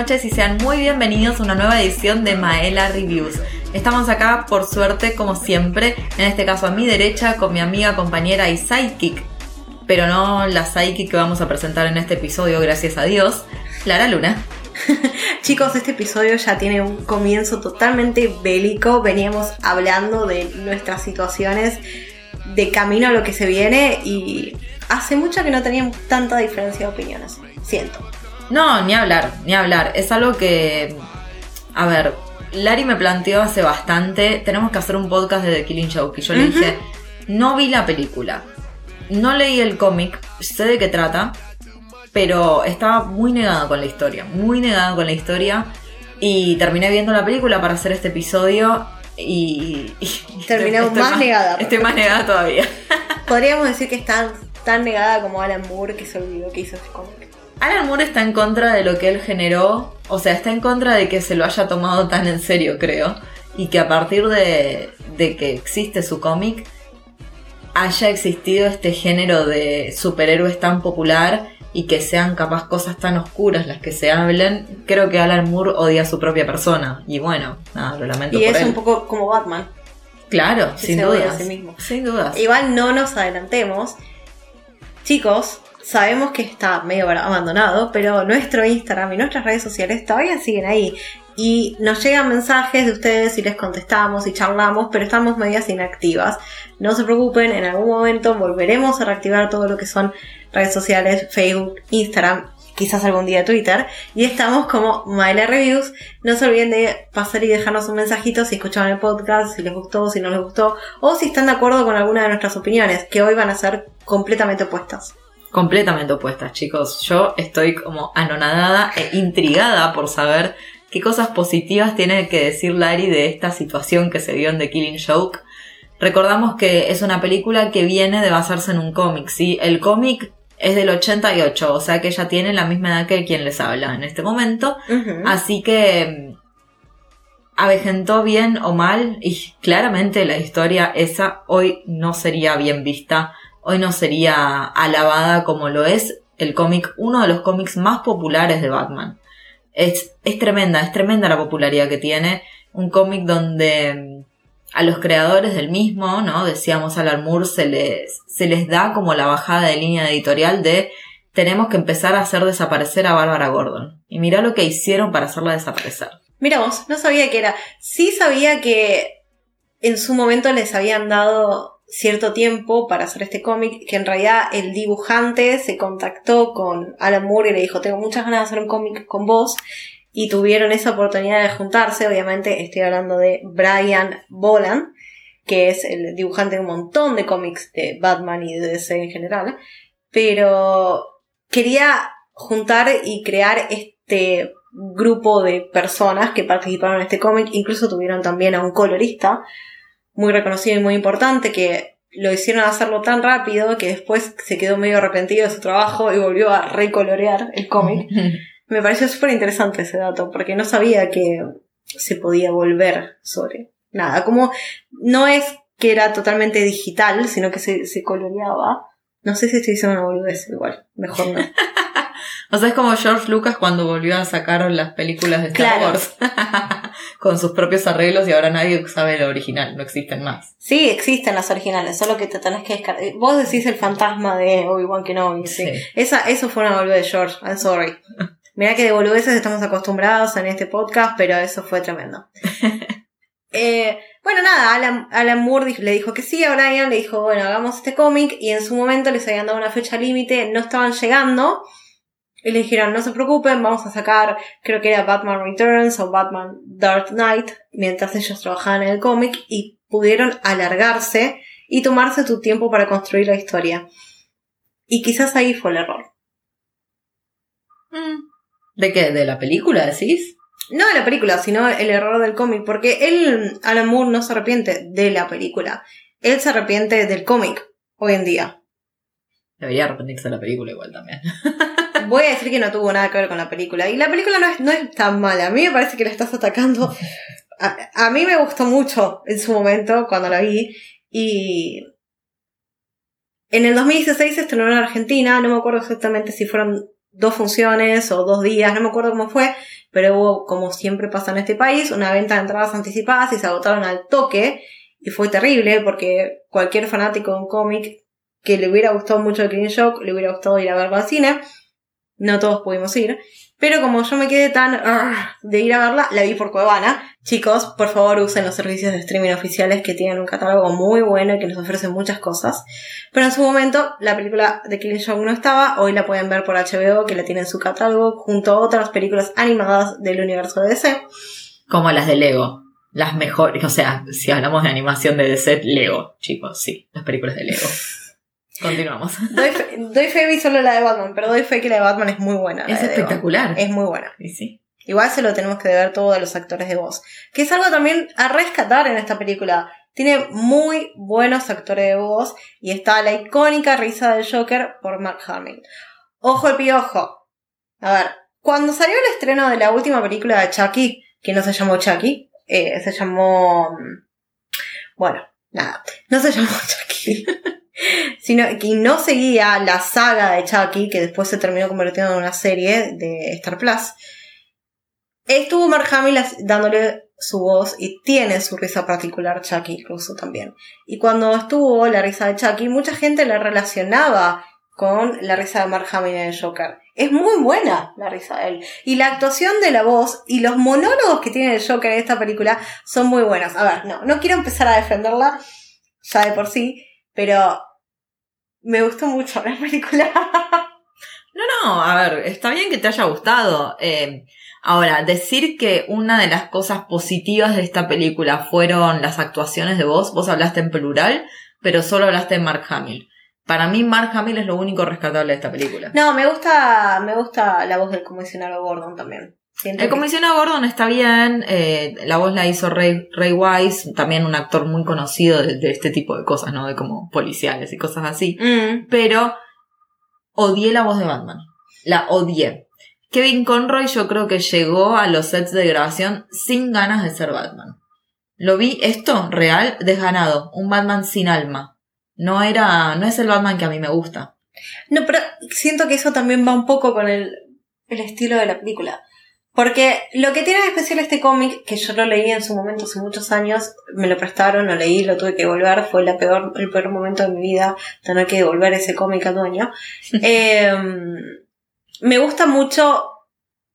noches y sean muy bienvenidos a una nueva edición de Maela Reviews. Estamos acá, por suerte, como siempre, en este caso a mi derecha, con mi amiga, compañera y sidekick, pero no la sidekick que vamos a presentar en este episodio, gracias a Dios, Clara Luna. Chicos, este episodio ya tiene un comienzo totalmente bélico. Veníamos hablando de nuestras situaciones de camino a lo que se viene y hace mucho que no teníamos tanta diferencia de opiniones. Siento. No, ni hablar, ni hablar. Es algo que. A ver, Lari me planteó hace bastante. Tenemos que hacer un podcast de The Killing Joke. Y yo le dije: No vi la película. No leí el cómic. Sé de qué trata. Pero estaba muy negada con la historia. Muy negada con la historia. Y terminé viendo la película para hacer este episodio. Y. y Terminé más negada. Estoy más negada todavía. Podríamos decir que está tan negada como Alan Moore que se olvidó que hizo ese cómic. Alan Moore está en contra de lo que él generó, o sea, está en contra de que se lo haya tomado tan en serio, creo, y que a partir de, de que existe su cómic haya existido este género de superhéroes tan popular y que sean capaz cosas tan oscuras las que se hablen, creo que Alan Moore odia a su propia persona. Y bueno, nada, lo lamento Y por es él. un poco como Batman. Claro, sin se odia a dudas. sí mismo. Sin dudas. Igual no nos adelantemos. Chicos, sabemos que está medio abandonado, pero nuestro Instagram y nuestras redes sociales todavía siguen ahí. Y nos llegan mensajes de ustedes y les contestamos y charlamos, pero estamos medias inactivas. No se preocupen, en algún momento volveremos a reactivar todo lo que son redes sociales, Facebook, Instagram, quizás algún día Twitter. Y estamos como Maila Reviews. No se olviden de pasar y dejarnos un mensajito si escucharon el podcast, si les gustó, si no les gustó, o si están de acuerdo con alguna de nuestras opiniones, que hoy van a ser completamente opuestas. Completamente opuestas, chicos. Yo estoy como anonadada e intrigada por saber qué cosas positivas tiene que decir Larry de esta situación que se dio en The Killing Joke. Recordamos que es una película que viene de basarse en un cómic, ¿sí? El cómic es del 88, o sea que ella tiene la misma edad que quien les habla en este momento. Así que mm, avejentó bien o mal y claramente la historia esa hoy no sería bien vista, hoy no sería alabada como lo es el cómic, uno de los cómics más populares de Batman. Es, es tremenda, es tremenda la popularidad que tiene. Un cómic donde mm, a los creadores del mismo, ¿no? Decíamos Alan Moore, se les, se les da como la bajada de línea editorial de tenemos que empezar a hacer desaparecer a Bárbara Gordon. Y mirá lo que hicieron para hacerla desaparecer. Mira vos, no sabía que era. Sí sabía que en su momento les habían dado cierto tiempo para hacer este cómic, que en realidad el dibujante se contactó con Alan Moore y le dijo, tengo muchas ganas de hacer un cómic con vos, y tuvieron esa oportunidad de juntarse, obviamente estoy hablando de Brian Boland, que es el dibujante de un montón de cómics de Batman y de DC en general, pero quería juntar y crear este grupo de personas que participaron en este cómic, incluso tuvieron también a un colorista muy reconocido y muy importante que lo hicieron hacerlo tan rápido que después se quedó medio arrepentido de su trabajo y volvió a recolorear el cómic. Me pareció súper interesante ese dato porque no sabía que se podía volver sobre nada. Como no es que era totalmente digital, sino que se, se coloreaba. No sé si estoy diciendo una boludez igual. Mejor no. O sea, es como George Lucas cuando volvió a sacar las películas de Star Claro. Wars. Con sus propios arreglos y ahora nadie sabe el original, no existen más. Sí, existen las originales, solo que te tenés que descargar. Vos decís el fantasma de Obi-Wan Kenobi, sí. Sí. Esa, eso fue una boludez de George, I'm sorry. Mirá que de boludeces estamos acostumbrados en este podcast, pero eso fue tremendo. Eh, bueno, nada, Alan, Alan Moore le dijo que sí a Brian, le dijo, bueno, hagamos este cómic, y en su momento les habían dado una fecha límite, no estaban llegando, y le dijeron, no se preocupen, vamos a sacar, creo que era Batman Returns o Batman Dark Knight, mientras ellos trabajaban en el cómic, y pudieron alargarse y tomarse tu tiempo para construir la historia. Y quizás ahí fue el error. Mm. ¿De qué? ¿De la película decís? No de la película, sino el error del cómic, porque él, Alan Moore, no se arrepiente de la película. Él se arrepiente del cómic hoy en día. Debería arrepentirse de la película igual también. Voy a decir que no tuvo nada que ver con la película. Y la película no es, no es tan mala. A mí me parece que la estás atacando. A, a mí me gustó mucho en su momento cuando la vi. Y en el 2016 se estrenó en Argentina. No me acuerdo exactamente si fueron dos funciones o dos días, no me acuerdo cómo fue, pero hubo, como siempre pasa en este país, una venta de entradas anticipadas y se agotaron al toque. Y fue terrible porque cualquier fanático de un cómic que le hubiera gustado mucho el Clean Shock, le hubiera gustado ir a verlo al cine. No todos pudimos ir. Pero como yo me quedé tan "Arr", de ir a verla, la vi por Cuevana. Chicos, por favor usen los servicios de streaming oficiales que tienen un catálogo muy bueno y que les ofrecen muchas cosas. Pero en su momento la película de Killing Joke no estaba, hoy la pueden ver por HBO que la tiene en su catálogo junto a otras películas animadas del universo de DC. Como las de Lego. Las mejores, o sea, si hablamos de animación de DC, Lego, chicos, sí, las películas de Lego. Continuamos. Doy fe, doy fe vi solo la de Batman, pero doy fe que la de Batman es muy buena. Es espectacular. Es muy buena. Y sí. Igual se lo tenemos que deber todo a los actores de voz. Que es algo también a rescatar en esta película. Tiene muy buenos actores de voz y está la icónica risa del Joker por Mark Hamill. Ojo el piojo. A ver, cuando salió el estreno de la última película de Chucky, que no se llamó Chucky, eh, se llamó... mm, Bueno, nada, no se llamó Chucky. Sino que no seguía la saga de Chucky, que después se terminó convirtiendo en una serie de Star Plus. Estuvo Mark Hamill dándole su voz y tiene su risa particular Chucky incluso también. Y cuando estuvo la risa de Chucky, mucha gente la relacionaba con la risa de Mark Hamill en el Joker. Es muy buena la risa de él. Y la actuación de la voz y los monólogos que tiene el Joker en esta película son muy buenas. A ver, no, no quiero empezar a defenderla ya de por sí, pero me gustó mucho la película. No, no, a ver, está bien que te haya gustado. Eh, ahora, decir que una de las cosas positivas de esta película fueron las actuaciones de voz, vos hablaste en plural, pero solo hablaste de Mark Hamill. Para mí, Mark Hamill es lo único rescatable de esta película. No, me gusta, me gusta la voz del comisionado Gordon también. Siento El que- comisionado Gordon está bien, eh, la voz la hizo Ray, Ray Wise, también un actor muy conocido de, de este tipo de cosas, ¿no? De como policiales y cosas así. Mm. pero odié la voz de Batman. La odié. Kevin Conroy yo creo que llegó a los sets de grabación sin ganas de ser Batman. Lo vi esto real desganado, un Batman sin alma. No era, no es el Batman que a mí me gusta. No, pero siento que eso también va un poco con el, el estilo de la película. Porque lo que tiene de especial este cómic, que yo lo leí en su momento hace muchos años, me lo prestaron, lo leí, lo tuve que devolver, fue la peor, el peor momento de mi vida tener que devolver ese cómic al dueño. Eh, me gusta mucho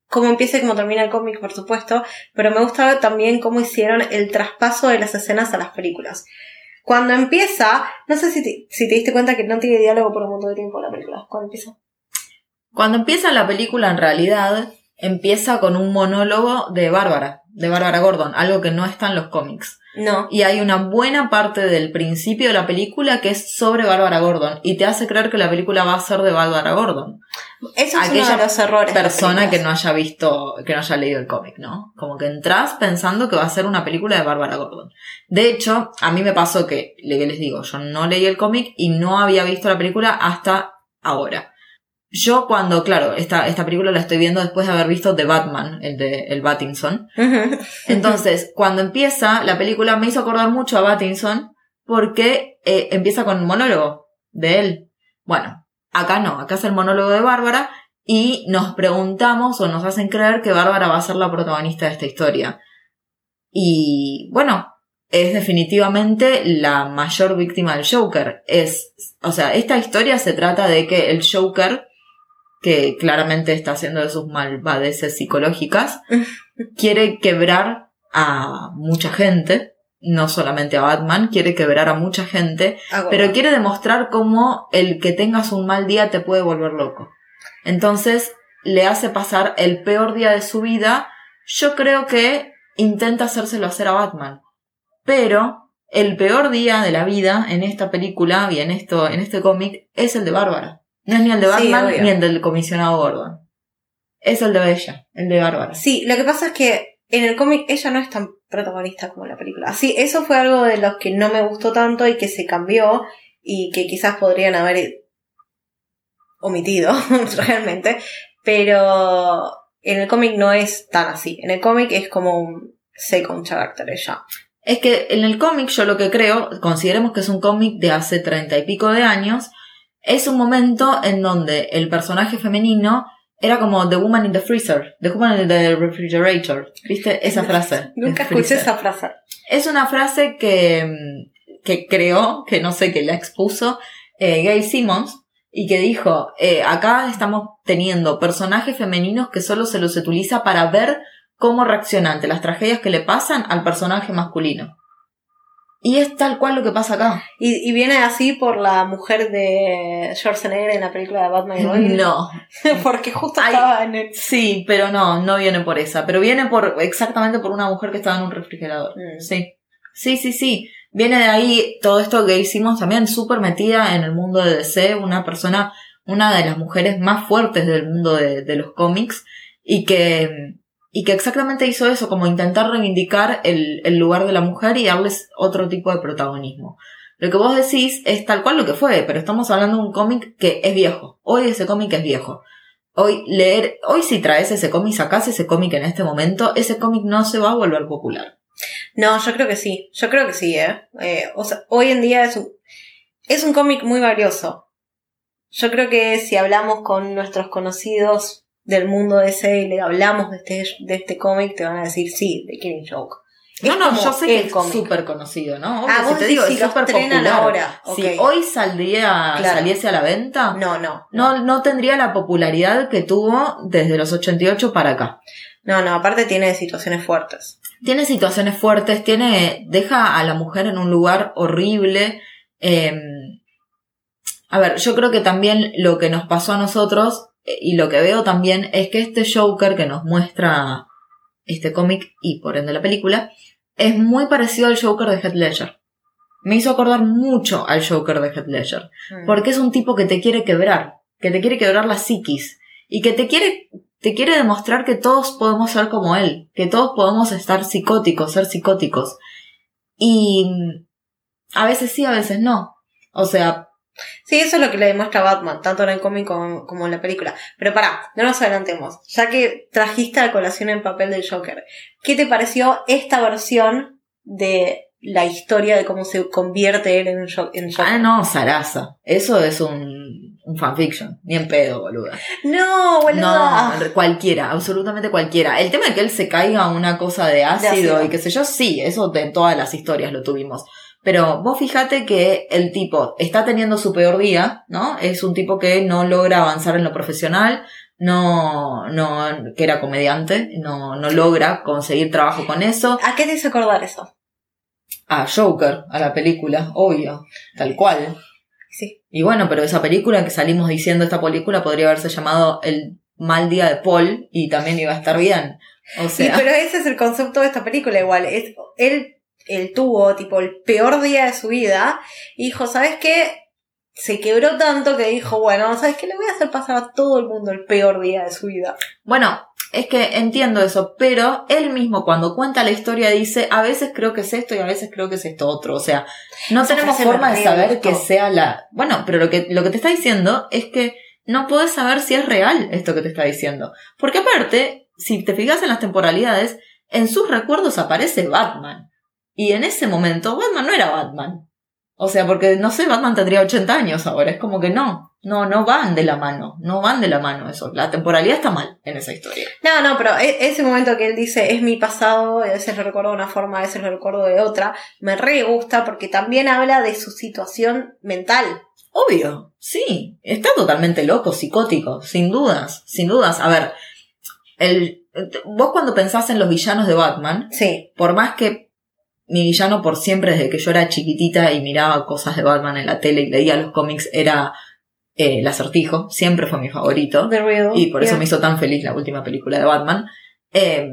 cómo empieza y cómo termina el cómic, por supuesto, pero me gusta también cómo hicieron el traspaso de las escenas a las películas. Cuando empieza, no sé si te, si te diste cuenta que no tiene diálogo por un montón de tiempo la película. Cuando empieza. Cuando empieza la película, en realidad, empieza con un monólogo de Bárbara, de Bárbara Gordon, algo que no está en los cómics. No. Y hay una buena parte del principio de la película que es sobre Bárbara Gordon y te hace creer que la película va a ser de Bárbara Gordon. Eso es Aquella uno de los errores. Persona que no haya visto, que no haya leído el cómic, ¿no? Como que entras pensando que va a ser una película de Bárbara Gordon. De hecho, a mí me pasó que les digo, yo no leí el cómic y no había visto la película hasta ahora. Yo cuando, claro, esta, esta película la estoy viendo después de haber visto The Batman, el de el Battinson. Entonces, cuando empieza la película me hizo acordar mucho a Battinson porque eh, empieza con un monólogo de él. Bueno, acá no, acá es el monólogo de Bárbara y nos preguntamos o nos hacen creer que Bárbara va a ser la protagonista de esta historia. Y bueno, es definitivamente la mayor víctima del Joker. Es, o sea, esta historia se trata de que el Joker, que claramente está haciendo de sus malvadeces psicológicas, quiere quebrar a mucha gente, no solamente a Batman, quiere quebrar a mucha gente, Hago- pero quiere demostrar cómo el que tengas un mal día te puede volver loco. Entonces le hace pasar el peor día de su vida. Yo creo que intenta hacérselo hacer a Batman. Pero el peor día de la vida en esta película y en esto, en este cómic, es el de Bárbara. No es ni el de Batman ni el del comisionado Gordon. Es el de ella, el de Bárbara. Sí, lo que pasa es que en el cómic ella no es tan protagonista como en la película. Sí, eso fue algo de los que no me gustó tanto y que se cambió y que quizás podrían haber omitido realmente, pero en el cómic no es tan así. En el cómic es como un second character ella. Es que en el cómic yo lo que creo, consideremos que es un cómic de hace treinta y pico de años, es un momento en donde el personaje femenino era como The Woman in the Freezer, The Woman in the Refrigerator. ¿Viste? Esa frase. Nunca escuché esa frase. Es una frase que, que creó, que no sé, que la expuso eh, Gail Simmons y que dijo, eh, acá estamos teniendo personajes femeninos que solo se los utiliza para ver cómo reacciona ante las tragedias que le pasan al personaje masculino. Y es tal cual lo que pasa acá. Y, y viene así por la mujer de Schwarzenegger en la película de Batman y Robin. No, Porque justo Ay. estaba en el... sí, pero no, no viene por esa, pero viene por exactamente por una mujer que estaba en un refrigerador. Mm. Sí, sí, sí, sí. Viene de ahí todo esto que hicimos también súper metida en el mundo de DC, una persona, una de las mujeres más fuertes del mundo de, de los cómics y que, y que exactamente hizo eso, como intentar reivindicar el, el lugar de la mujer y darles otro tipo de protagonismo. Lo que vos decís es tal cual lo que fue, pero estamos hablando de un cómic que es viejo. Hoy ese cómic es viejo. Hoy leer, hoy si traes ese cómic, sacás ese cómic en este momento, ese cómic no se va a volver popular. No, yo creo que sí. Yo creo que sí, ¿eh? Eh, o sea, hoy en día es un, es un cómic muy valioso. Yo creo que si hablamos con nuestros conocidos del mundo de ese y le hablamos de este, de este cómic, te van a decir sí, de Killing Joke. No, Es no, yo sé que es súper conocido, ¿no? Ah, Obvio, vos si te digo, si es súper popular. ahora, Si ok. hoy saldría, Claro. saliese a la venta, No, no. no, no tendría la popularidad que tuvo desde los 88 para acá. No, no, aparte tiene situaciones fuertes. Tiene situaciones fuertes, tiene, deja a la mujer en un lugar horrible. eh, a ver, yo creo que también lo que nos pasó a nosotros y lo que veo también es que este Joker que nos muestra este cómic y por ende la película es muy parecido al Joker de Heath Ledger. Me hizo acordar mucho al Joker de Heath Ledger. Mm. Porque es un tipo que te quiere quebrar, que te quiere quebrar la psiquis y que te quiere, te quiere demostrar que todos podemos ser como él, que todos podemos estar psicóticos, ser psicóticos. Y mm, a veces sí, a veces no. O sea, Sí, eso es lo que le demuestra Batman, tanto en el cómic como, como en la película. Pero pará, no nos adelantemos. Ya que trajiste a colación el papel del Joker, ¿qué te pareció esta versión de la historia de cómo se convierte él en, un Joker? ah, no, Sarasa. Eso es un, un fanfiction. Ni en pedo, boluda. No, boluda. No, cualquiera, absolutamente cualquiera. El tema de que él se caiga a una cosa de ácido, ácido. y qué sé yo, sí, eso de en todas las historias lo tuvimos. Pero vos fíjate que el tipo está teniendo su peor día, ¿no? Es un tipo que no logra avanzar en lo profesional, no, no, que era comediante, no, no logra conseguir trabajo con eso. ¿A qué te hizo acordar eso? A Joker, a la película, obvio, tal cual. Sí. Y bueno, pero esa película que salimos diciendo, esta película podría haberse llamado El mal día de Paul y también iba a estar bien. O Sí, sea, pero ese es el concepto de esta película igual. Es, él, él tuvo tipo el peor día de su vida y dijo, ¿sabes qué? Se quebró tanto que dijo, bueno, ¿sabes qué? Le voy a hacer pasar a todo el mundo el peor día de su vida. bueno, es que entiendo eso, pero él mismo cuando cuenta la historia dice, a veces creo que es esto y a veces creo que es esto otro. O sea, no Esa tenemos forma de saber que sea la... Bueno, pero lo que, lo que te está diciendo es que no puedes saber si es real esto que te está diciendo. Porque aparte, si te fijas en las temporalidades, en sus recuerdos aparece Batman. Y en ese momento Batman no era Batman. O sea, porque no sé, Batman tendría 80 años ahora. Es como que no, no, no van de la mano. No van de la mano eso. La temporalidad está mal en esa historia. No, no, pero e- ese momento que él dice es mi pasado, a veces lo recuerdo de una forma, a veces lo recuerdo de otra, me re gusta porque también habla de su situación mental. Obvio, sí. Está totalmente loco, psicótico, sin dudas, sin dudas. A ver, el, vos cuando pensás en los villanos de Batman, Sí. por más que mi villano por siempre desde que yo era chiquitita y miraba cosas de Batman en la tele y leía los cómics era eh, el acertijo, siempre fue mi favorito. Y por eso Yeah. me hizo tan feliz la última película de Batman. Eh,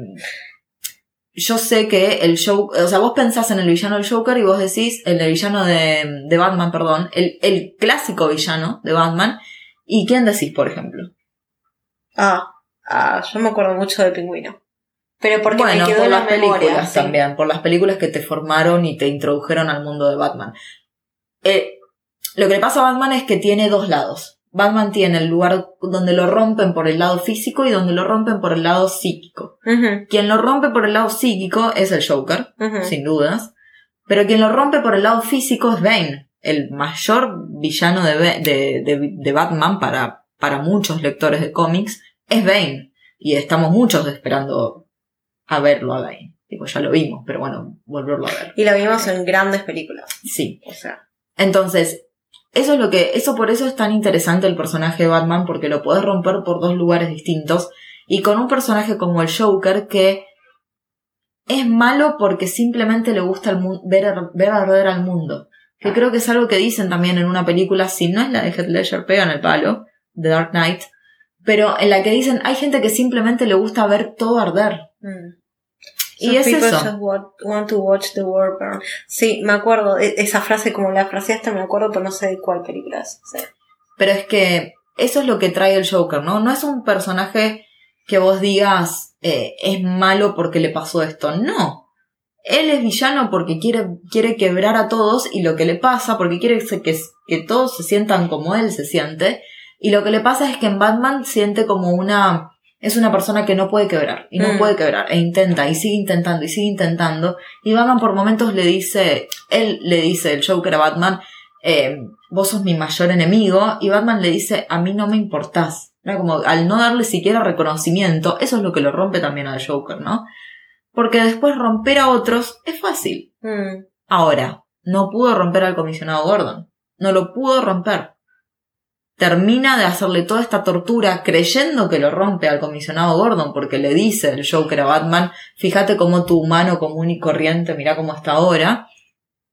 yo sé que el show, o sea, vos pensás en el villano del Joker y vos decís, el villano de, de Batman, perdón, el, el clásico villano de Batman. ¿Y quién decís, por ejemplo? Ah, ah, yo me acuerdo mucho de Pingüino. Pero porque bueno, me quedó por las memoria. películas sí. también, por las películas que te formaron y te introdujeron al mundo de Batman. Eh, lo que le pasa a Batman es que tiene dos lados. Batman tiene el lugar donde lo rompen por el lado físico y donde lo rompen por el lado psíquico. Quien lo rompe por el lado psíquico es el Joker, sin dudas. Pero quien lo rompe por el lado físico es Bane, el mayor villano de, de- de Batman para, para muchos lectores de cómics. es Bane. Y estamos muchos esperando a verlo a Bane. Tipo, ya lo vimos, pero bueno, volverlo a ver. Y lo vimos en grandes películas. Sí. O sea. Entonces, eso es lo que, eso por eso es tan interesante el personaje de Batman, porque lo puedes romper por dos lugares distintos. Y con un personaje como el Joker que es malo porque simplemente le gusta el ver, ver arder al mundo. Que creo que es algo que dicen también en una película, si no es la de Heath Ledger, pega en el palo, The Dark Knight, pero en la que dicen, hay gente que simplemente le gusta ver todo arder. Mm. Y es people eso. just wa- want to watch the world burn. Sí, me acuerdo. e- Esa frase, como la fraseaste, me acuerdo, pero no sé de cuál película es. Sí. Pero es que eso es lo que trae el Joker, ¿no? No es un personaje que vos digas eh, es malo porque le pasó esto. No. Él es villano porque quiere, quiere quebrar a todos y lo que le pasa, porque quiere que, que todos se sientan como él se siente. Y lo que le pasa es que en Batman siente como una... Es una persona que no puede quebrar y no Mm. puede quebrar e intenta y sigue intentando y sigue intentando y Batman por momentos le dice, él le dice, el Joker a Batman, eh, vos sos mi mayor enemigo, y Batman le dice, a mí no me importás. Era como, al no darle siquiera reconocimiento, eso es lo que lo rompe también al Joker, ¿no? Porque después romper a otros es fácil. Mm. Ahora, no pudo romper al comisionado Gordon. No lo pudo romper. Termina de hacerle toda esta tortura creyendo que lo rompe al comisionado Gordon porque le dice el Joker a Batman, fíjate cómo tu humano común y corriente, mira cómo está ahora.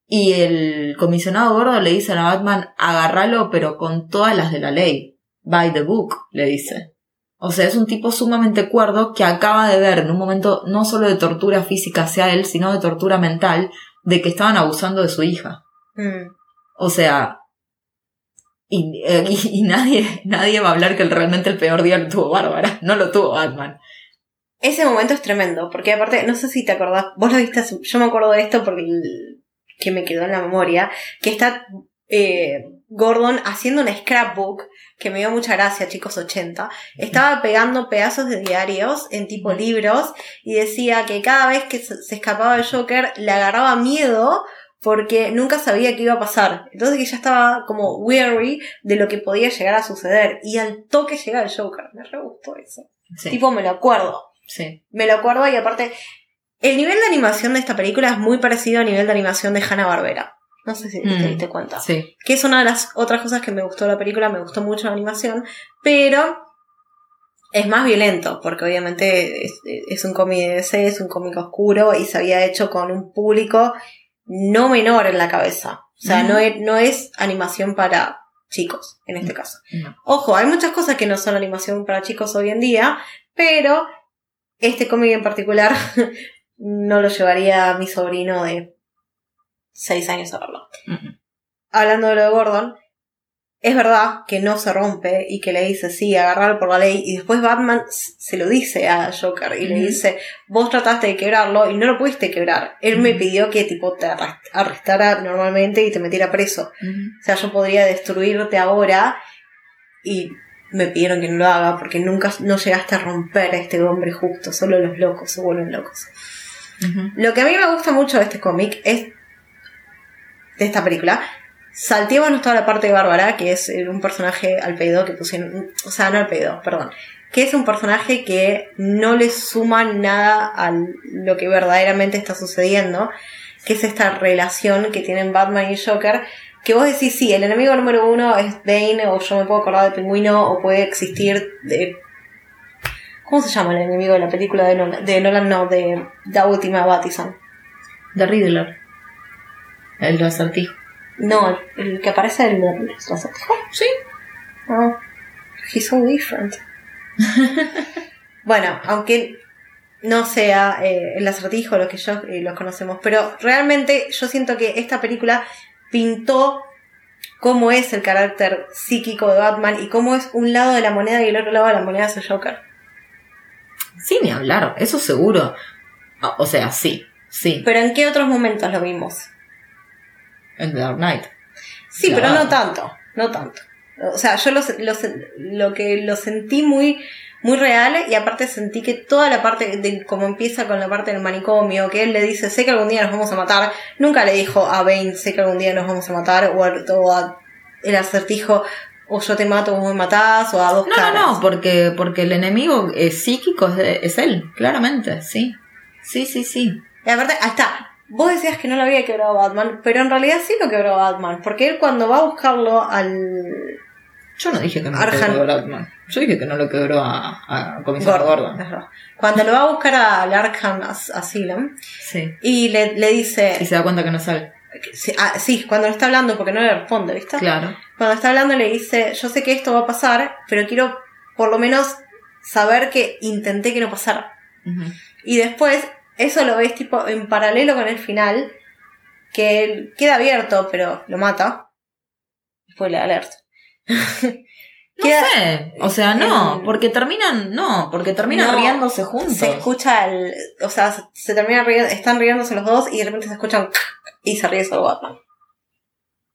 Y el comisionado Gordon le dice a Batman, agárralo pero con todas las de la ley. By the book, le dice. O sea, es un tipo sumamente cuerdo que acaba de ver en un momento no solo de tortura física hacia él, sino de tortura mental, de que estaban abusando de su hija. Mm. O sea, y, eh, y- y nadie, nadie va a hablar que realmente el peor día lo tuvo Bárbara, no lo tuvo Batman. Ese momento es tremendo, porque aparte, no sé si te acordás, vos lo viste, yo me acuerdo de esto porque que me quedó en la memoria, que está eh, Gordon haciendo un scrapbook, que me dio mucha gracia, chicos 80, estaba pegando pedazos de diarios en tipo libros y decía que cada vez que se se escapaba el Joker le agarraba miedo porque nunca sabía qué iba a pasar. Entonces que ya estaba como weary de lo que podía llegar a suceder. Y al toque llega el Joker. Me re gustó eso. Sí, Tipo, me lo acuerdo. sí. Me lo acuerdo y aparte, el nivel de animación de esta película es muy parecido al nivel de animación de Hanna-Barbera. No sé si te Mm, diste cuenta. Sí, Que es una de las otras cosas que me gustó de la película, me gustó mucho la animación, pero es más violento, porque obviamente es, es un cómic de DC, es un cómic oscuro y se había hecho con un público no menor en la cabeza. O sea, no, es, no es animación para chicos, en este caso. no. Ojo, hay muchas cosas que no son animación para chicos hoy en día, pero este cómic en particular no lo llevaría a mi sobrino de 6 años a verlo. Mm, Hablando de lo de Gordon, es verdad que no se rompe y que le dice sí, agarrarlo por la ley, y después Batman se lo dice a Joker y le dice, vos trataste de quebrarlo y no lo pudiste quebrar. Él me pidió que tipo te arrest- arrestara normalmente y te metiera preso. O sea, yo podría destruirte ahora y me pidieron que no lo haga porque nunca no llegaste a romper a este hombre justo, solo los locos se vuelven locos. Lo que a mí me gusta mucho de este cómic es de esta película. Saltémonos toda la parte de Bárbara, que es eh, un personaje al pedo que pusieron, o sea, no al pedo, perdón, que es un personaje que no le suma nada a lo que verdaderamente está sucediendo, que es esta relación que tienen Batman y Joker, que vos decís, sí, el enemigo número uno es Bane, o yo me puedo acordar del pingüino, o puede existir de... ¿Cómo se llama el enemigo de la película de Nolan? De Nolan, no, de la última Battison. The Riddler. El acertijo. No, el, que aparece el, el acertijo. Sí. Oh, he's so different. bueno, aunque no sea eh, el acertijo lo que yo eh, los conocemos, pero realmente yo siento que esta película pintó cómo es el carácter psíquico de Batman y cómo es un lado de la moneda y el otro lado de la moneda es el Joker. Sí, ni hablar, eso seguro. Ah, O sea, sí, sí. Pero ¿en qué otros momentos lo vimos? En The Dark Knight. Sí, pero no tanto, no tanto. O sea, yo lo, lo, lo que lo sentí muy, muy real y aparte sentí que toda la parte de cómo empieza con la parte del manicomio, que él le dice, sé que algún día nos vamos a matar, nunca le dijo a Bane, sé que algún día nos vamos a matar, o a, o a el acertijo, O yo te mato, vos me matás, o a dos No, caras. no, no, porque, porque el enemigo eh, psíquico es, es él, claramente, sí. Sí, sí, sí. Y aparte, ahí está. Vos decías que no lo había quebrado Batman, pero en realidad sí lo quebró Batman, porque él cuando va a buscarlo al Yo no dije que no Arjan- lo quebró Batman. Yo dije que no lo quebró a, a Comisario Gordon. cuando lo va a buscar al Arkham As- Asylum Sí. y le, le dice Y se da cuenta que no sale. sí, ah, sí, cuando le está hablando porque no le responde, ¿viste? Claro. Cuando está hablando le dice, yo sé que esto va a pasar, pero quiero por lo menos saber que intenté que no pasara. Y después, eso lo ves tipo en paralelo con el final, que él queda abierto, pero lo mata. Spoiler alert. No Queda- sé. O sea, no. Porque terminan, no. Porque terminan No, riéndose juntos. Se escucha el. O sea, se, termina riendo, están riéndose los dos y de repente se escuchan y se ríe solo Batman.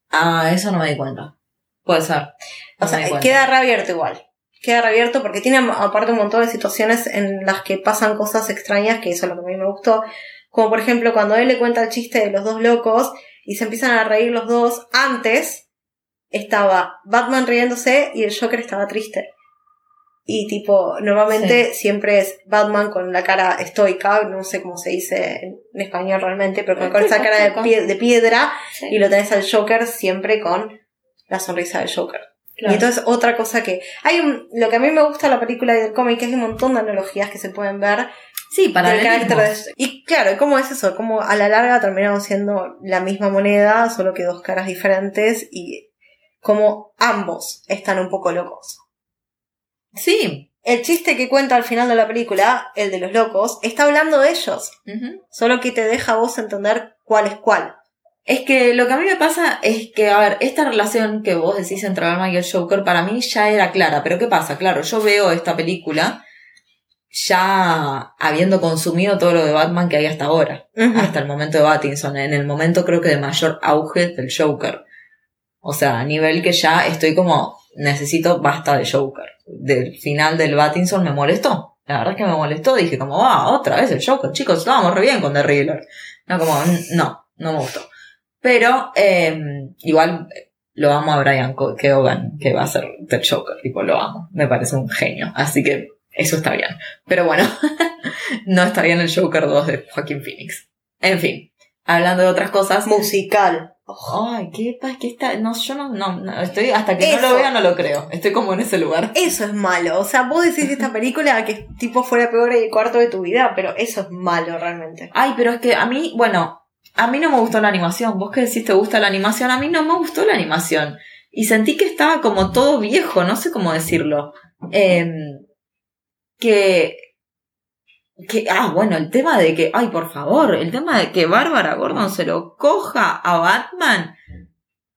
Ah, eso no me di cuenta. Puede ser. O No me sea, queda reabierto igual. Queda reabierto porque tiene aparte un montón de situaciones en las que pasan cosas extrañas, que eso es lo que a mí me gustó. Como por ejemplo cuando él le cuenta el chiste de los dos locos y se empiezan a reír los dos. Antes estaba Batman riéndose y el Joker estaba triste. Y tipo, normalmente siempre es Batman con la cara estoica, no sé cómo se dice en, español realmente, pero con, con esa cara de, pie- de piedra. Sí. Y lo tenés al Joker siempre con la sonrisa del Joker. Claro. Y entonces otra cosa que... Hay un, lo que a mí me gusta de la película y del cómic es que hay un montón de analogías que se pueden ver Sí, para del carácter de... Y claro, ¿y ¿cómo es eso? Como a la larga terminaron siendo la misma moneda, solo que dos caras diferentes y como ambos están un poco locos. Sí. El chiste que cuenta al final de la película, el de los locos, está hablando de ellos, solo que te deja a vos entender cuál es cuál. Es que lo que a mí me pasa es que, a ver, esta relación que vos decís entre Batman y el Joker para mí ya era clara. Pero ¿qué pasa? Claro, yo veo esta película ya habiendo consumido todo lo de Batman que hay hasta ahora. Hasta el momento de Battinson. En el momento creo que de mayor auge del Joker. O sea, a nivel que ya estoy como, necesito basta de Joker. Del final del Battinson me molestó. La verdad es que me molestó. Dije como, ah, otra vez el Joker. Chicos, estábamos re bien con The Riddler. No, como, no, no me gustó. Pero, eh, igual, eh, lo amo a Brian Keoghan, que va a ser The Joker. Tipo, lo amo. Me parece un genio. Así que, eso está bien. Pero bueno, no está bien el Joker 2 de Joaquin Phoenix. En fin, hablando de otras cosas. Musical. Ay, qué pasa que está. No, yo no, no, no, estoy, hasta que no lo vea no lo creo. Estoy como en ese lugar. Eso es malo. O sea, vos decís de esta película que tipo fuera peor el cuarto de tu vida, pero eso es malo realmente. Ay, pero es que a mí, bueno, a mí no me gustó la animación. Vos que decís te gusta la animación, a mí no me gustó la animación. Y sentí que estaba como todo viejo, no sé cómo decirlo. Em, que, que, ah, bueno, el tema de que, ay, por favor, el tema de que Bárbara Gordon se lo coja a Batman,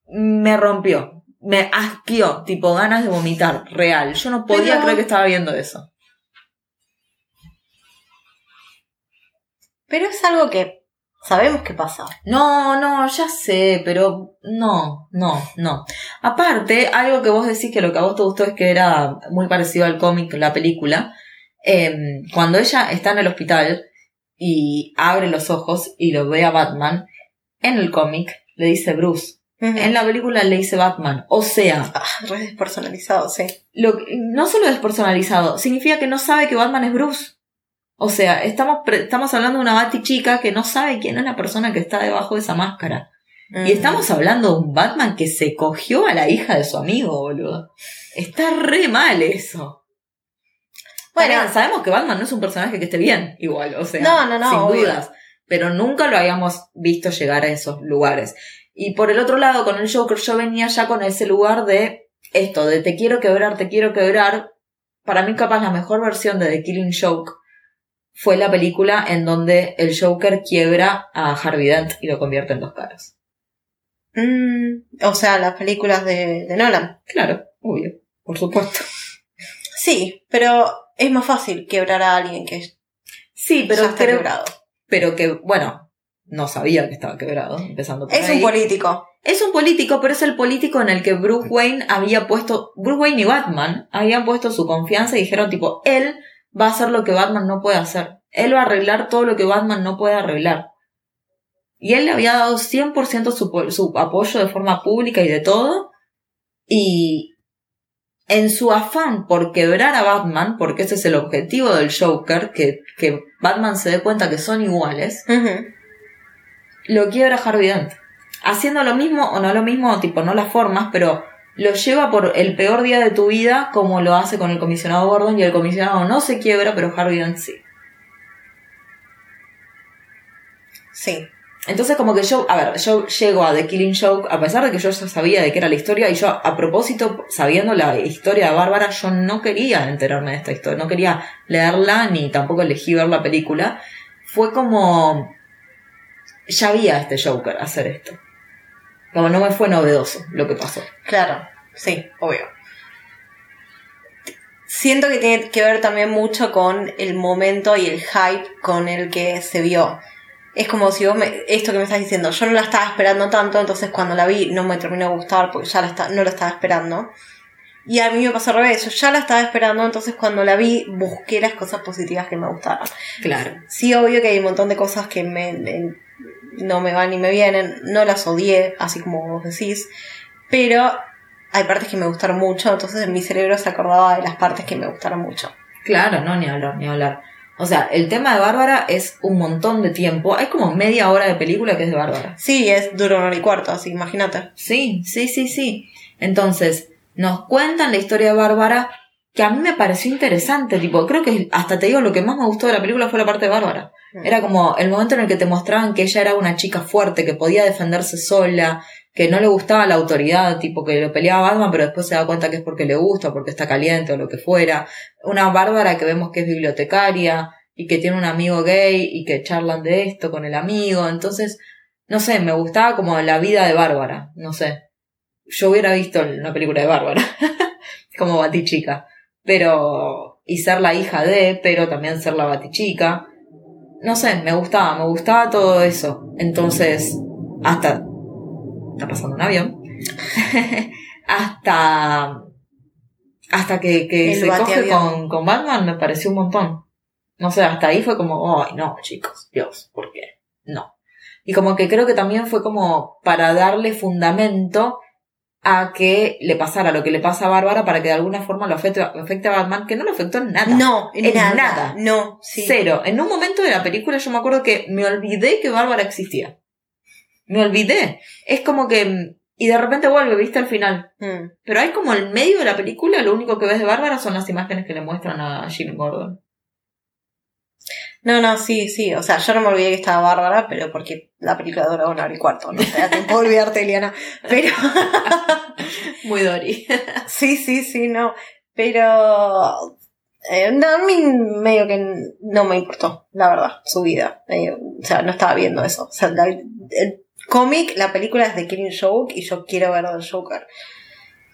me rompió. Me asqueó, tipo ganas de vomitar, real. Yo no podía Pero- creer que estaba viendo eso. Pero es algo que sabemos que pasa. No, no, ya sé, pero no, no, no. Aparte, algo que vos decís que lo que a vos te gustó es que era muy parecido al cómic, la película. em, cuando ella está en el hospital y abre los ojos y lo ve a Batman, en el cómic le dice Bruce. En la película le dice Batman. O sea, Ah, re despersonalizado, sí. lo, no solo despersonalizado, significa que no sabe que Batman es Bruce. O sea, estamos, estamos hablando de una Bati chica que no sabe quién es la persona que está debajo de esa máscara. Y estamos hablando de un Batman que se cogió a la hija de su amigo, boludo. Está re mal eso. Bueno. Sabemos que Batman no es un personaje que esté bien, igual, o sea, No, no, no, sin obvio. dudas. Pero nunca lo habíamos visto llegar a esos lugares. Y por el otro lado, con el Joker, yo venía ya con ese lugar de esto, de te quiero quebrar, te quiero quebrar. Para mí, capaz, la mejor versión de The Killing Joke fue la película en donde el Joker quiebra a Harvey Dent y lo convierte en dos caras. Mm, o sea, las películas de, de Nolan. Claro, obvio, por supuesto. Sí, pero es más fácil quebrar a alguien que Sí, pero pero está creo, quebrado. pero que, bueno, no sabía que estaba quebrado, empezando por Es ahí. un político. Es un político, pero es el político en el que Bruce Wayne había puesto, Bruce Wayne y Batman habían puesto su confianza y dijeron tipo, él va a hacer lo que Batman no puede hacer. Él va a arreglar todo lo que Batman no puede arreglar. Y él le había dado 100% su, su apoyo de forma pública y de todo. Y, en su afán por quebrar a Batman, porque ese es el objetivo del Joker, que, que Batman se dé cuenta que son iguales, lo quiebra Harvey Dent. Haciendo lo mismo, o no lo mismo, tipo, no las formas, pero lo lleva por el peor día de tu vida, como lo hace con el comisionado Gordon, y el comisionado no se quiebra, pero Harvey Dent sí. Sí. Entonces como que yo, a ver, yo llego a The Killing Joke, a pesar de que yo ya sabía de qué era la historia, y yo a propósito, sabiendo la historia de Bárbara, yo no quería enterarme de esta historia, no quería leerla, ni tampoco elegí ver la película. Fue como, ya había este Joker hacer esto. Como no me fue novedoso lo que pasó. Claro, sí, obvio. Siento que tiene que ver también mucho con el momento y el hype con el que se vio. Es como si vos me, esto que me estás diciendo, yo no la estaba esperando tanto, entonces cuando la vi no me terminó de gustar porque ya la está, no la estaba esperando. Y a mí me pasó al revés, yo ya la estaba esperando, entonces cuando la vi busqué las cosas positivas que me gustaron. Claro. Sí, obvio que hay un montón de cosas que me, me- no me van ni me vienen, no las odié, así como vos decís, pero hay partes que me gustaron mucho, entonces en mi cerebro se acordaba de las partes que me gustaron mucho. Claro, no, ni hablar, ni hablar. O sea, el tema de Bárbara es un montón de tiempo. Hay como media hora de película que es de Bárbara. Sí, es duro una hora y cuarto, así imagínate. Sí, sí, sí, sí. Entonces, nos cuentan la historia de Bárbara, que a mí me pareció interesante, tipo, creo que hasta te digo, lo que más me gustó de la película fue la parte de Bárbara. Era como el momento en el que te mostraban que ella era una chica fuerte, que podía defenderse sola, que no le gustaba la autoridad, tipo que lo peleaba a Batman, pero después se da cuenta que es porque le gusta, porque está caliente o lo que fuera. Una Bárbara que vemos que es bibliotecaria y que tiene un amigo gay y que charlan de esto con el amigo. Entonces, no sé, me gustaba como la vida de Bárbara, no sé. Yo hubiera visto una película de Bárbara, como Batichica, pero, y ser la hija de, pero también ser la Batichica. No sé, me gustaba, me gustaba todo eso. Entonces, hasta, está pasando un avión, hasta, hasta que, que se coge con, con Batman me pareció un montón. No sé, hasta ahí fue como, ay, no, chicos, Dios, ¿por qué? No. Y como que creo que también fue como para darle fundamento a que le pasara lo que le pasa a Bárbara para que de alguna forma lo afecte, afecte a Batman, que no lo afectó en nada. No, en nada. nada. No, sí. Cero. En un momento de la película yo me acuerdo que me olvidé que Bárbara existía. Me olvidé. Es como que... Y de repente vuelve, viste, al final. Mm. Pero hay como el medio de la película, lo único que ves de Bárbara son las imágenes que le muestran a Jim Gordon. No, no, sí, sí. O sea, yo no me olvidé que estaba bárbara, pero porque la película dura una hora y cuarto. No te da tiempo de olvidarte, Eliana. Pero. Muy Dory. Sí, sí, sí, no. Pero. eh, no, a mí medio que no me importó, la verdad, su vida. Eh, o sea, no estaba viendo eso. O sea, la- el cómic, la película es de Killing Joke y yo quiero ver del Joker.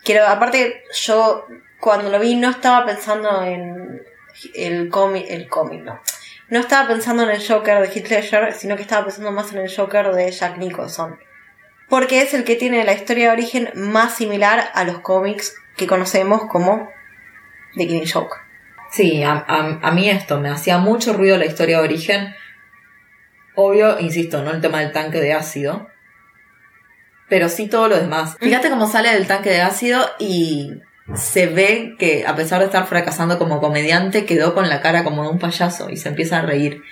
Quiero, aparte, yo cuando lo vi no estaba pensando en el cómic, el cómic, no. No estaba pensando en el Joker de Heath Ledger, sino que estaba pensando más en el Joker de Jack Nicholson. Porque es el que tiene la historia de origen más similar a los cómics que conocemos como The Killing Joke. Sí, a, a- a mí esto me hacía mucho ruido la historia de origen. Obvio, insisto, no el tema del tanque de ácido. Pero sí todo lo demás. Fíjate cómo sale del tanque de ácido y se ve que a pesar de estar fracasando como comediante, quedó con la cara como de un payaso y se empieza a reír.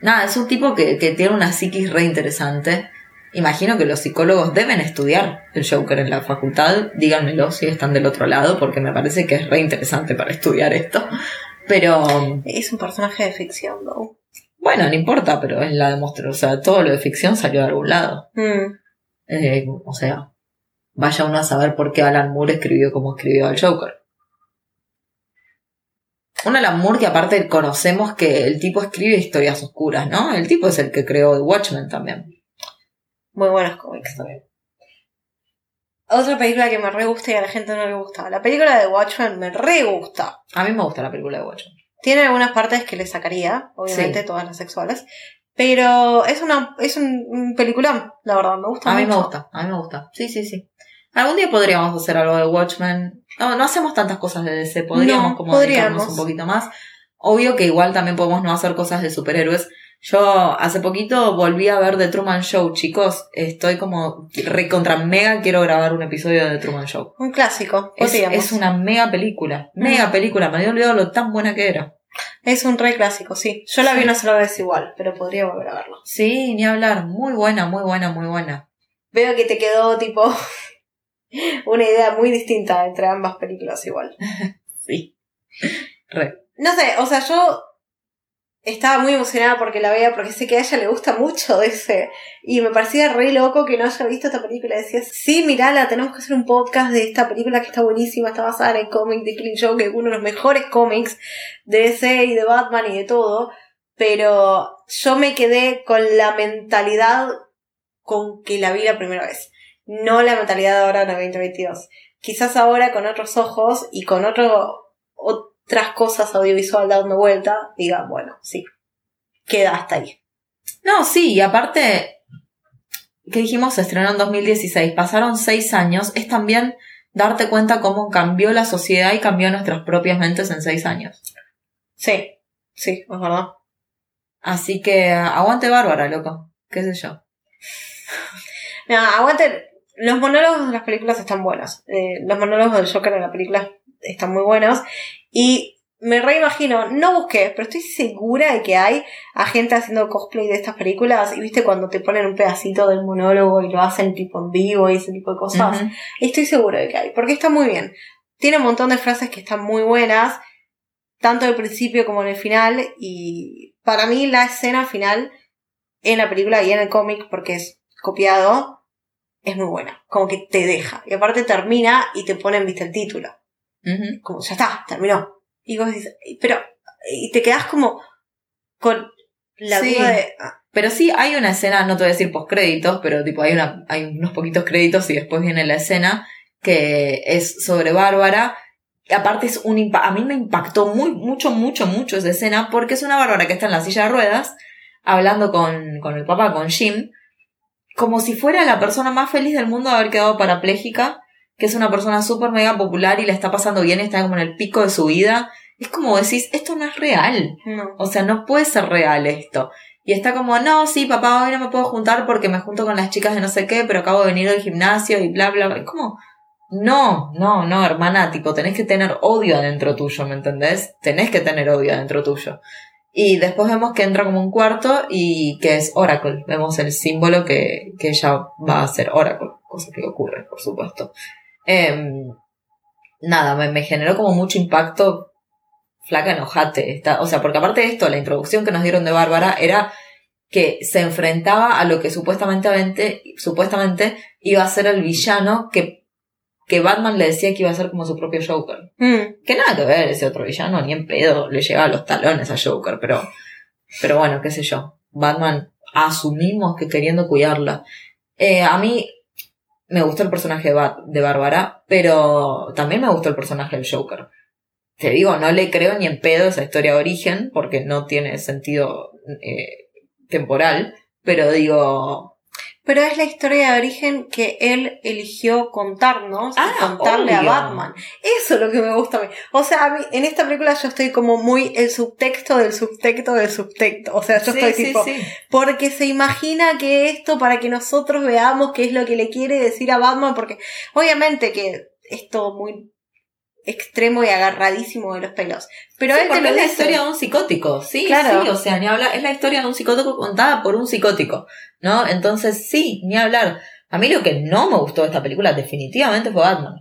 Nada, es un tipo que, que tiene una psiquis re interesante. Imagino que los psicólogos deben estudiar el Joker en la facultad. Díganmelo si están del otro lado, porque me parece que es re interesante para estudiar esto. Pero Es un personaje de ficción, though. bueno, no importa, pero es la demostración. O sea, todo lo de ficción salió de algún lado. Mm. Eh, o sea, vaya uno a saber por qué Alan Moore escribió como escribió al Joker. Un Alan Moore que aparte conocemos que el tipo escribe historias oscuras, ¿no? El tipo es el que creó The Watchmen también. Muy buenos cómics también. Otra película que me re gusta y a la gente no le gusta. La película de Watchmen me re gusta. A mí me gusta la película de Watchmen. Tiene algunas partes que le sacaría, obviamente, Sí. todas las sexuales. Pero es una, es un, un peliculón, la verdad, me gusta A mí me gusta, a mí me gusta. Sí, sí, sí. Algún día podríamos hacer algo de Watchmen. No, no hacemos tantas cosas de DC, podríamos No, como podríamos. un poquito más. Obvio que igual también podemos no hacer cosas de superhéroes. Yo hace poquito volví a ver The Truman Show, chicos. Estoy como recontra mega quiero grabar un episodio de The Truman Show. Un clásico. Es, es una mega película. Mega película. Me había olvidado lo tan buena que era. Es un re clásico, sí. Yo la vi una sola vez igual, pero podría volver a verlo. Sí, ni hablar. Muy buena, muy buena, muy buena. Veo que te quedó tipo una idea muy distinta entre ambas películas igual. Sí. Re. No sé, o sea, yo estaba muy emocionada porque la veía, porque sé que a ella le gusta mucho ese. Y me parecía re loco que no haya visto esta película. Decía, sí, mirala, tenemos que hacer un podcast de esta película que está buenísima, está basada en el cómic de Killing Joke, que es uno de los mejores cómics de DC y de Batman y de todo. Pero yo me quedé con la mentalidad con que la vi la primera vez. No la mentalidad de ahora en el 2022. Quizás ahora con otros ojos y con otro, otras cosas audiovisual dando vuelta, diga, bueno, sí, queda hasta ahí. No, sí, y aparte, que dijimos, se estrenó en 2016, pasaron seis años, es también darte cuenta cómo cambió la sociedad y cambió nuestras propias mentes en seis años. Sí, sí, es verdad. Así que aguante Bárbara, loco, qué sé yo. Mira, aguante, los monólogos de las películas están buenos. Eh, los monólogos del Joker en la película están muy buenos. Y me reimagino, no busqué, pero estoy segura de que hay a gente haciendo cosplay de estas películas. Y viste cuando te ponen un pedacito del monólogo y lo hacen tipo en vivo y ese tipo de cosas. Ujú. Estoy segura de que hay, porque está muy bien. Tiene un montón de frases que están muy buenas, tanto al principio como en el final. Y para mí la escena final en la película y en el cómic, porque es copiado, es muy buena. Como que te deja. Y aparte termina y te ponen, viste, el título. Como, ya está, terminó. Y vos dices, pero, y te quedás como con la Sí. duda de, ah, Pero sí hay una escena, no te voy a decir postcréditos, pero tipo hay, una, hay unos poquitos créditos y después viene la escena que es sobre Bárbara. Aparte es un a mí me impactó muy, mucho, mucho, mucho esa escena porque es una Bárbara que está en la silla de ruedas hablando con, con el papá, con Jim, como si fuera la persona más feliz del mundo de haber quedado parapléjica, que es una persona súper mega popular y le está pasando bien, está como en el pico de su vida. Es como decís, esto no es real. no. O sea, no puede ser real esto. Y está como, no, sí, papá, hoy no me puedo juntar porque me junto con las chicas de no sé qué, pero acabo de venir del gimnasio y bla, bla, bla. Es como, no, no, no, hermana, tipo, tenés que tener odio adentro tuyo, ¿me entendés? Tenés que tener odio adentro tuyo. Y después vemos que entra como un cuarto y que es Oracle. Vemos el símbolo que, que ella va a ser Oracle, cosa que ocurre, por supuesto. Em, nada, me, me generó como mucho impacto flaca enojate. Está, o sea, porque aparte de esto, la introducción que nos dieron de Bárbara era que se enfrentaba a lo que supuestamente, supuestamente iba a ser el villano que, que Batman le decía que iba a ser como su propio Joker. Mm. Que nada que ver ese otro villano, ni en pedo, le llegaba a los talones a Joker, pero, pero bueno, qué sé yo. Batman asumimos que queriendo cuidarla. Eh, a mí me gustó el personaje de, Bat- de Bárbara, pero también me gustó el personaje del Joker. Te digo, no le creo ni en pedo esa historia de origen, porque no tiene sentido eh, temporal, pero digo, Pero es la historia de origen que él eligió contarnos y Ah, contarle a. Batman. Eso es lo que me gusta a mí. O sea, a mí, en esta película yo estoy como muy el subtexto del subtexto del subtexto. O sea, yo sí, estoy sí, tipo, sí. porque se imagina que esto para que nosotros veamos qué es lo que le quiere decir a Batman, porque obviamente que es todo muy extremo y agarradísimo de los pelos. Pero Sí, él porque es la historia de un psicótico, sí, Claro. sí, o sea, ni hablar, es la historia de un psicótico contada por un psicótico, ¿no? Entonces, sí, ni hablar. A mí lo que no me gustó de esta película definitivamente fue Batman.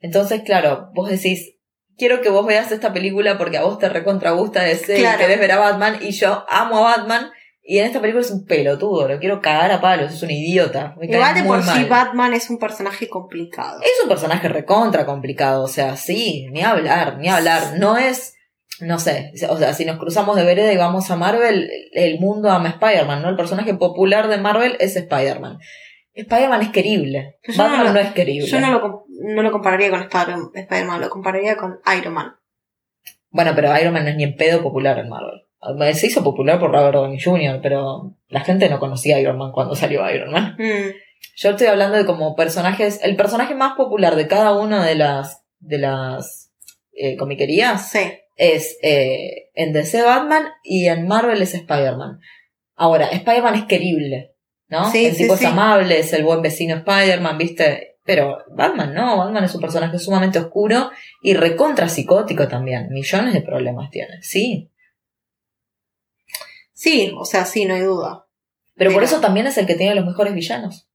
Entonces, claro, vos decís, quiero que vos veas esta película porque a vos te recontra gusta Claro. y querés ver a Batman y yo amo a Batman y en esta película es un pelotudo, lo quiero cagar a palos, es un idiota. Igual de por sí. Batman es un personaje complicado. Es un personaje recontra complicado, o sea, sí, ni hablar, ni hablar. No es, no sé, o sea, si nos cruzamos de vereda y vamos a Marvel, el mundo ama a Spider-Man, ¿no? El personaje popular de Marvel es Spider-Man. Spider-Man es querible. No Batman lo- no, es querible. Yo no lo, no lo compararía con Spider- Spider-Man, lo compararía con Iron Man. Bueno, pero Iron Man no es ni en pedo popular en Marvel. Se hizo popular por Robert Downey Jr., pero la gente no conocía a Iron Man cuando salió Iron Man. Mm. Yo estoy hablando de como personajes, el personaje más popular de cada una de las, de las eh, comiquerías Sí. es eh, en DC Batman y en Marvel es Spider-Man. Ahora, Spider-Man es querible, ¿no? Sí, el sí, tipo es amable, es el buen vecino Spider-Man, ¿viste? Pero Batman no, Batman es un personaje sumamente oscuro y recontra psicótico también. Millones de problemas tiene, sí. Sí, o sea, sí, no hay duda. Pero por eso también es el que tiene los mejores villanos.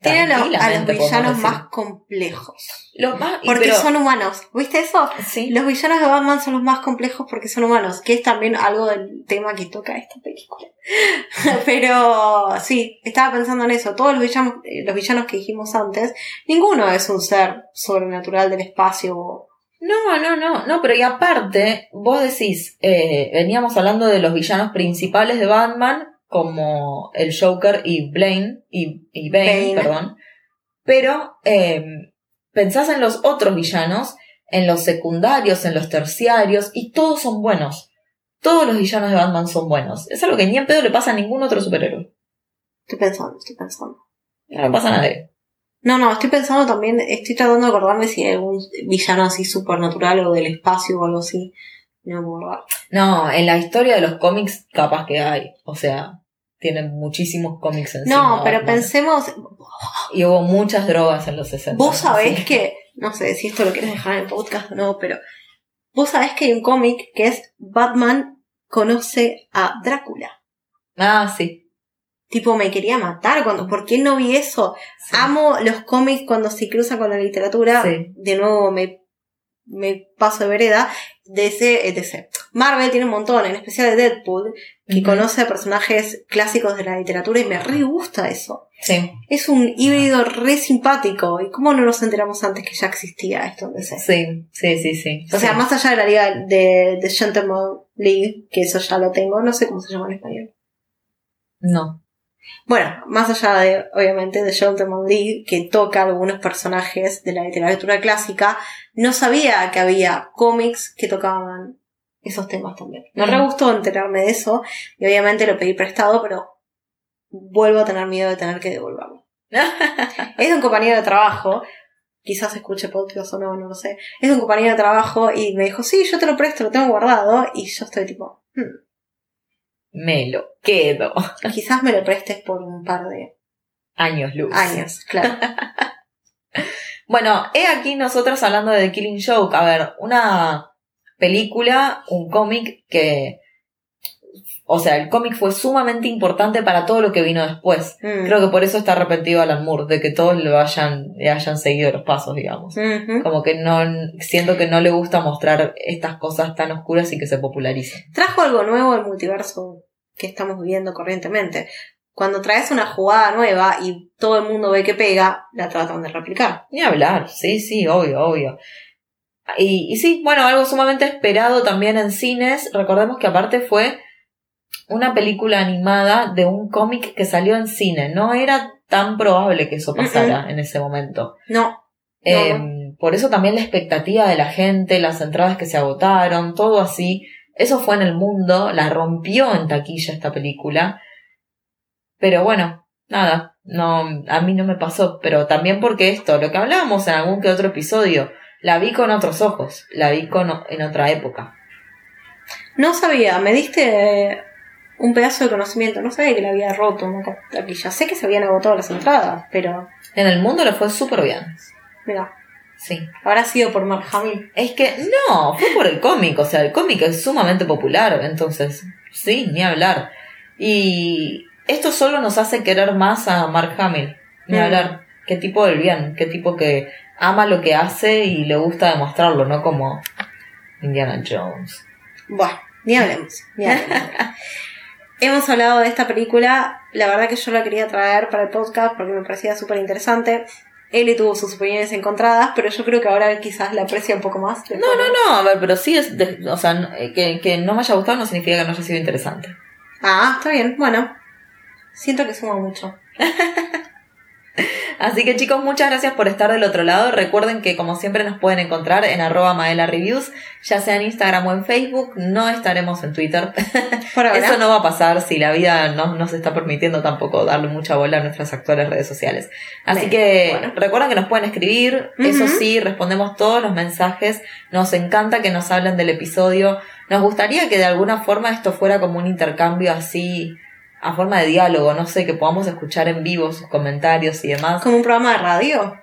Tienen a, a los villanos más complejos. Los más Porque pero- son humanos. ¿Viste eso? Sí. Los villanos de Batman son los más complejos porque son humanos, que es también algo del tema que toca esta película. Pero sí, estaba pensando en eso. Todos los villanos, eh, los villanos que dijimos antes, ninguno es un ser sobrenatural del espacio. No, no, no, no, pero y aparte, vos decís, eh, veníamos hablando de los villanos principales de Batman, como el Joker y Blaine, y, y Bane, Bane. perdón, pero eh, pensás en los otros villanos, en los secundarios, en los terciarios, y todos son buenos. Todos los villanos de Batman son buenos. Es algo que ni en pedo le pasa a ningún otro superhéroe. Estoy pensando, estoy pensando. No le pasa a nadie. No, no, estoy pensando también, estoy tratando de acordarme si hay algún villano así supernatural o del espacio o algo así. No me acuerdo. No, en la historia de los cómics capaz que hay. O sea, tienen muchísimos cómics encima. No, pero pensemos, Y hubo muchas drogas en los 60. Vos sabés así que, no sé si esto lo quieres dejar en el podcast o no, pero vos sabés que hay un cómic que es Batman conoce a Drácula. Ah, sí. Tipo, me quería matar cuando, ¿por qué no vi eso? sí. Amo los cómics cuando se cruzan con la literatura. Sí. De nuevo me, me paso de vereda. DC, eh, DC. Marvel tiene un montón, en especial de Deadpool, que Ujú. conoce a personajes clásicos de la literatura y me re gusta eso. Sí, Es un híbrido re simpático. ¿Y cómo no nos enteramos antes que ya existía esto en DC? sí, sí, sí, sí. O sea, Sí. más allá de la liga de, de Gentleman League, que eso ya lo tengo, no sé cómo se llama en español. No. Bueno, más allá de, obviamente, de Gentleman League, que toca algunos personajes de la literatura clásica, no sabía que había cómics que tocaban esos temas también. Me re gustó enterarme de eso, y obviamente lo pedí prestado, pero vuelvo a tener miedo de tener que devolverlo. Es de un compañero de trabajo, quizás escuche podcast o no, no lo sé. Es de un compañero de trabajo y me dijo, sí, yo te lo presto, lo tengo guardado, y yo estoy tipo, "Hmm, Me lo quedo. quizás me lo prestes por un par de Años luz. años, claro. Bueno, he aquí nosotros hablando de The Killing Joke. A ver, una película, un cómic que. O sea, el cómic fue sumamente importante para todo lo que vino después. Mm. Creo que por eso está arrepentido Alan Moore, de que todos lo hayan, le hayan seguido los pasos, digamos. Como que no, siento que no le gusta mostrar estas cosas tan oscuras y que se popularicen. Trajo algo nuevo al multiverso que estamos viviendo corrientemente. Cuando traes una jugada nueva y todo el mundo ve que pega, la tratan de replicar. Ni hablar, sí, sí, obvio, obvio. Y, y sí, bueno, algo sumamente esperado también en cines. Recordemos que aparte fue una película animada de un cómic que salió en cine. No era tan probable que eso pasara en ese momento. No, Eh, por eso también la expectativa de la gente, las entradas que se agotaron, todo así. Eso fue en el mundo, la rompió en taquilla esta película. Pero bueno, nada, no, a mí no me pasó. Pero también porque esto, lo que hablábamos en algún que otro episodio, la vi con otros ojos, la vi con, en otra época. no sabía, me diste un pedazo de conocimiento, no sabía que la había roto una taquilla. Sé que se habían agotado las entradas, pero En el mundo le fue súper bien. mira, Sí. habrá sido por Mark Hamill. Es que no, fue por el cómic, o sea, el cómic es sumamente popular, entonces, sí, ni hablar. Y esto solo nos hace querer más a Mark Hamill, ni Mm. hablar. Qué tipo del bien, qué tipo que ama lo que hace y le gusta demostrarlo, no como Indiana Jones. Bueno, ni hablemos, ni hablemos. Hemos hablado de esta película, la verdad que yo la quería traer para el podcast porque me parecía súper interesante. Él tuvo sus opiniones encontradas, pero yo creo que ahora quizás la aprecia un poco más. No, no, no, a ver, pero sí es, de- o sea, eh, que, que no me haya gustado no significa que no haya sido interesante. Ah, está bien, bueno. Siento que suma mucho. Así que chicos, muchas gracias por estar del otro lado. Recuerden que como siempre nos pueden encontrar en arroba Maela Reviews, ya sea en Instagram o en Facebook. No estaremos en Twitter. Eso no va a pasar si la vida no nos está permitiendo tampoco darle mucha bola a nuestras actuales redes sociales. Así que recuerden que nos pueden escribir. Eso sí, respondemos todos los mensajes. Nos encanta que nos hablen del episodio. Nos gustaría que de alguna forma esto fuera como un intercambio así a forma de diálogo, no sé, que podamos escuchar en vivo sus comentarios y demás. ¿Como un programa de radio?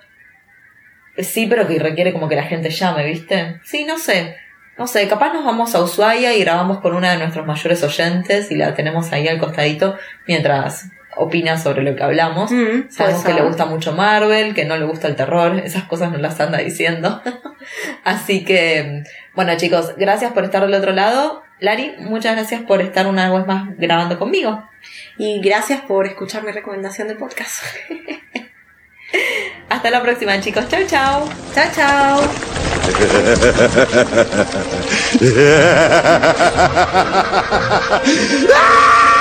Sí, pero que requiere como que la gente llame, ¿viste? Sí, no sé. No sé, capaz nos vamos a Ushuaia y grabamos con una de nuestros mayores oyentes y la tenemos ahí al costadito mientras opina sobre lo que hablamos. Mm, Sabemos que le gusta mucho Marvel, que no le gusta el terror, esas cosas no las anda diciendo. Así que, bueno chicos, gracias por estar del otro lado. Lari, muchas gracias por estar una vez más grabando conmigo. Y gracias por escuchar mi recomendación de podcast. Hasta la próxima, chicos. Chao, chao. Chao, chao.